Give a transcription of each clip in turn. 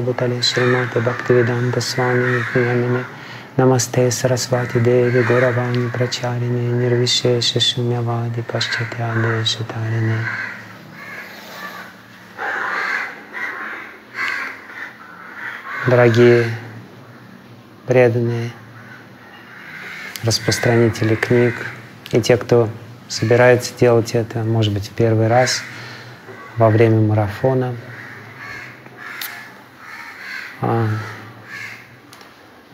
Бутале Шримата Бхактивиданта Свами Пьямине Намасте Сарасвати Деви Горавани Прачарине Нирвишеша Шумявади Пашчатяне Шатарине Дорогие преданные распространители книг и те, кто собирается делать это, может быть, в первый раз во время марафона. А,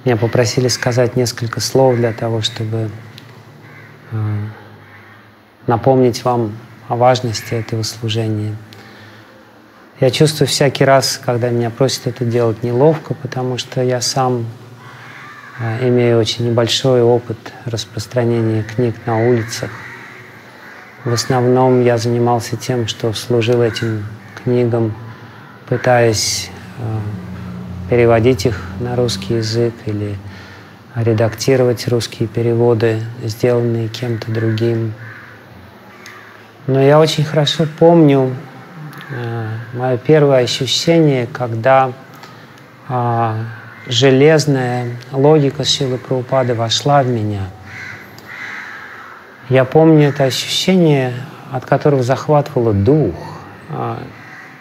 меня попросили сказать несколько слов для того, чтобы а, напомнить вам о важности этого служения. Я чувствую всякий раз, когда меня просят это делать, неловко, потому что я сам а, имею очень небольшой опыт распространения книг на улицах. В основном я занимался тем, что служил этим книгам, пытаясь э, переводить их на русский язык или редактировать русские переводы, сделанные кем-то другим. Но я очень хорошо помню э, мое первое ощущение, когда э, железная логика Шилы Прабхупады вошла в меня – я помню это ощущение, от которого захватывало дух, а,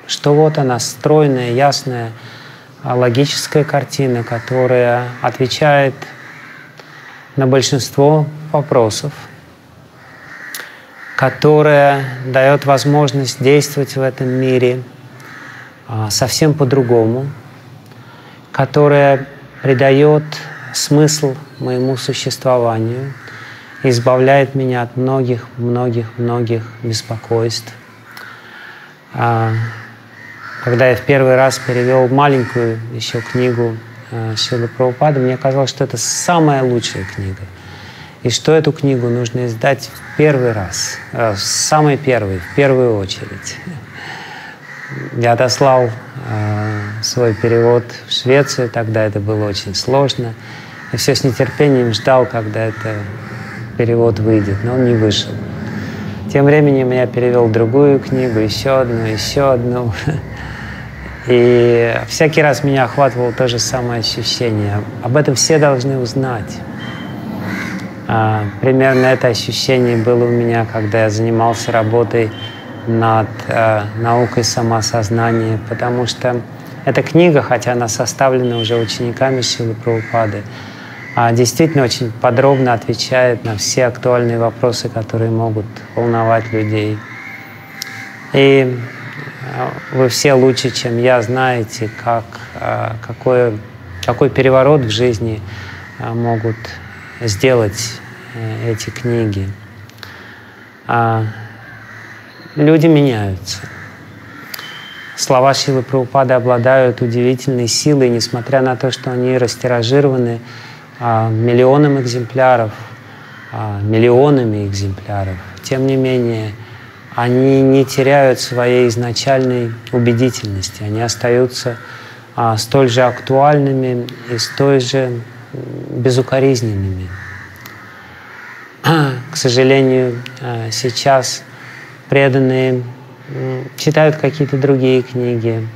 что вот она, стройная, ясная, а, логическая картина, которая отвечает на большинство вопросов, которая дает возможность действовать в этом мире а, совсем по-другому, которая придает смысл моему существованию – избавляет меня от многих, многих, многих беспокойств. А, когда я в первый раз перевел маленькую еще книгу а, Шилы Прабхупады, мне казалось, что это самая лучшая книга. И что эту книгу нужно издать в первый раз, а, самый первый, в первую очередь. Я отослал свой перевод в Швецию, тогда это было очень сложно. И все с нетерпением ждал, когда это перевод выйдет, но он не вышел. Тем временем я перевел другую книгу, еще одну, еще одну. И всякий раз меня охватывало то же самое ощущение. Об этом все должны узнать. А, примерно это ощущение было у меня, когда я занимался работой над а, наукой самосознания, потому что эта книга, хотя она составлена уже учениками Шилы Прабхупады, действительно очень подробно отвечает на все актуальные вопросы, которые могут волновать людей. И а, вы все лучше, чем я, знаете, как, а, какой, какой переворот в жизни а, могут сделать э, эти книги. Люди меняются. Слова Шилы Прабхупады обладают удивительной силой, несмотря на то, что они растиражированы а, миллионам экземпляров, а, миллионами экземпляров. Тем не менее, они не теряют своей изначальной убедительности, они остаются а, столь же актуальными и столь же безукоризненными. К сожалению, сейчас преданные читают какие-то другие книги,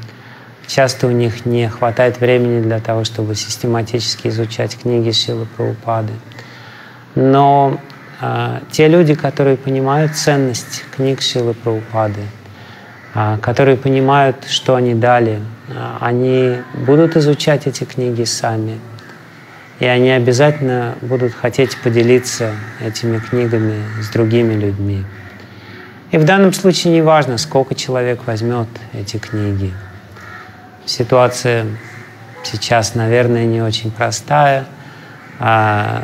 Часто у них не хватает времени для того, чтобы систематически изучать книги Шилы Прабхупады. Но э, те люди, которые понимают ценность книг Шилы Прабхупады, э, которые понимают, что они дали, э, они будут изучать эти книги сами. И они обязательно будут хотеть поделиться этими книгами с другими людьми. И в данном случае не важно, сколько человек возьмет эти книги – Ситуация сейчас, наверное, не очень простая, а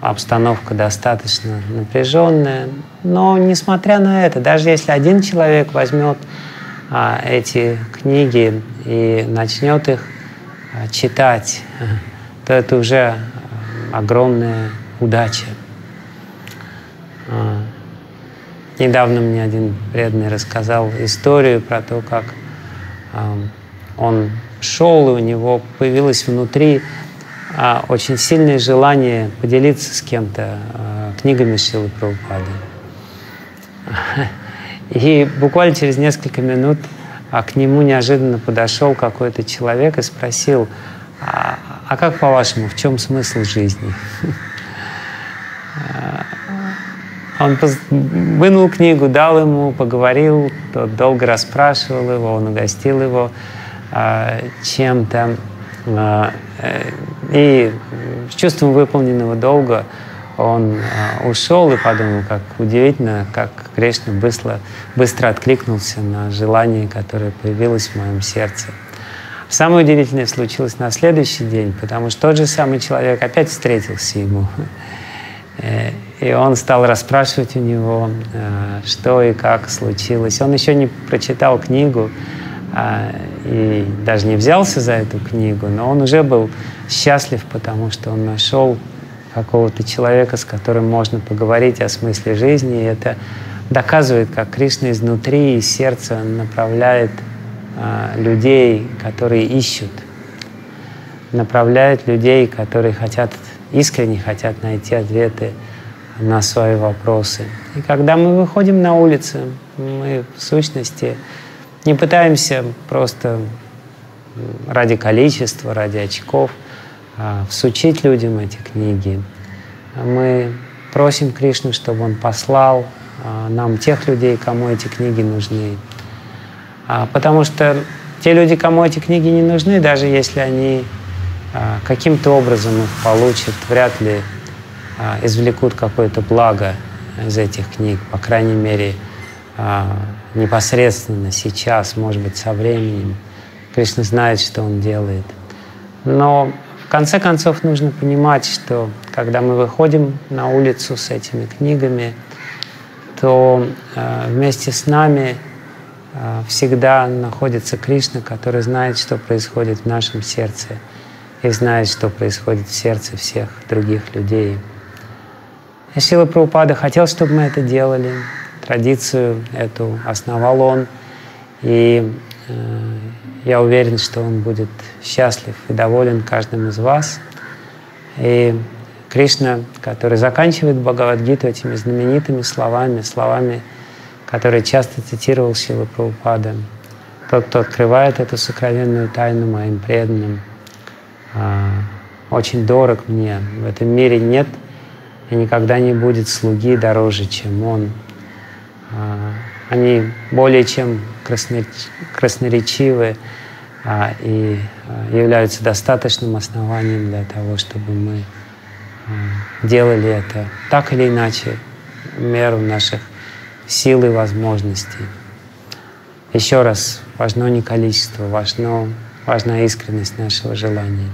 обстановка достаточно напряженная. Но несмотря на это, даже если один человек возьмет а, эти книги и начнет их а, читать, то это уже огромная удача. А, недавно мне один преданный рассказал историю про то, как а, он шел, и у него появилось внутри а, очень сильное желание поделиться с кем-то а, книгами Шилы Прабхупады. И буквально через несколько минут а к нему неожиданно подошел какой-то человек и спросил, а, а как по-вашему, в чем смысл жизни? Он вынул книгу, дал ему, поговорил, долго расспрашивал его, он угостил его чем-то. А, э, и с чувством выполненного долга он а, ушел и подумал, как удивительно, как Кришна быстро, быстро откликнулся на желание, которое появилось в моем сердце. Самое удивительное случилось на следующий день, потому что тот же самый человек опять встретился ему. Э, и он стал расспрашивать у него, э, что и как случилось. Он еще не прочитал книгу а, и даже не взялся за эту книгу, но он уже был счастлив, потому что он нашел какого-то человека, с которым можно поговорить о смысле жизни. И это доказывает, как Кришна изнутри, из сердца направляет а, людей, которые ищут, направляет людей, которые хотят, искренне хотят найти ответы на свои вопросы. И когда мы выходим на улицу, мы в сущности не пытаемся просто ради количества, ради очков а, всучить людям эти книги. Мы просим Кришну, чтобы он послал а, нам тех людей, кому эти книги нужны. А, потому что те люди, кому эти книги не нужны, даже если они каким-то образом их получат, вряд ли извлекут какое-то благо из этих книг, по крайней мере, а, непосредственно сейчас, может быть, со временем. Кришна знает, что он делает. Но в конце концов нужно понимать, что когда мы выходим на улицу с этими книгами, то э, вместе с нами э, всегда находится Кришна, который знает, что происходит в нашем сердце и знает, что происходит в сердце всех других людей. Сила Прабхупада хотел, чтобы мы это делали. Традицию эту основал он. И э, я уверен, что он будет счастлив и доволен каждым из вас. И Кришна, который заканчивает Бхагавадгиту этими знаменитыми словами, словами, которые часто цитировал Сила Прабхупада. Тот, кто открывает эту сокровенную тайну моим преданным, э, очень дорог мне. В этом мире нет и никогда не будет слуги дороже, чем он. А, они более чем красноречивы а, и а, являются достаточным основанием для того, чтобы мы делали это так или иначе, меру наших сил и возможностей. Еще раз, важно не количество, важно, важна искренность нашего желания.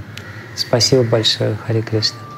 Спасибо большое, Хари Кришна.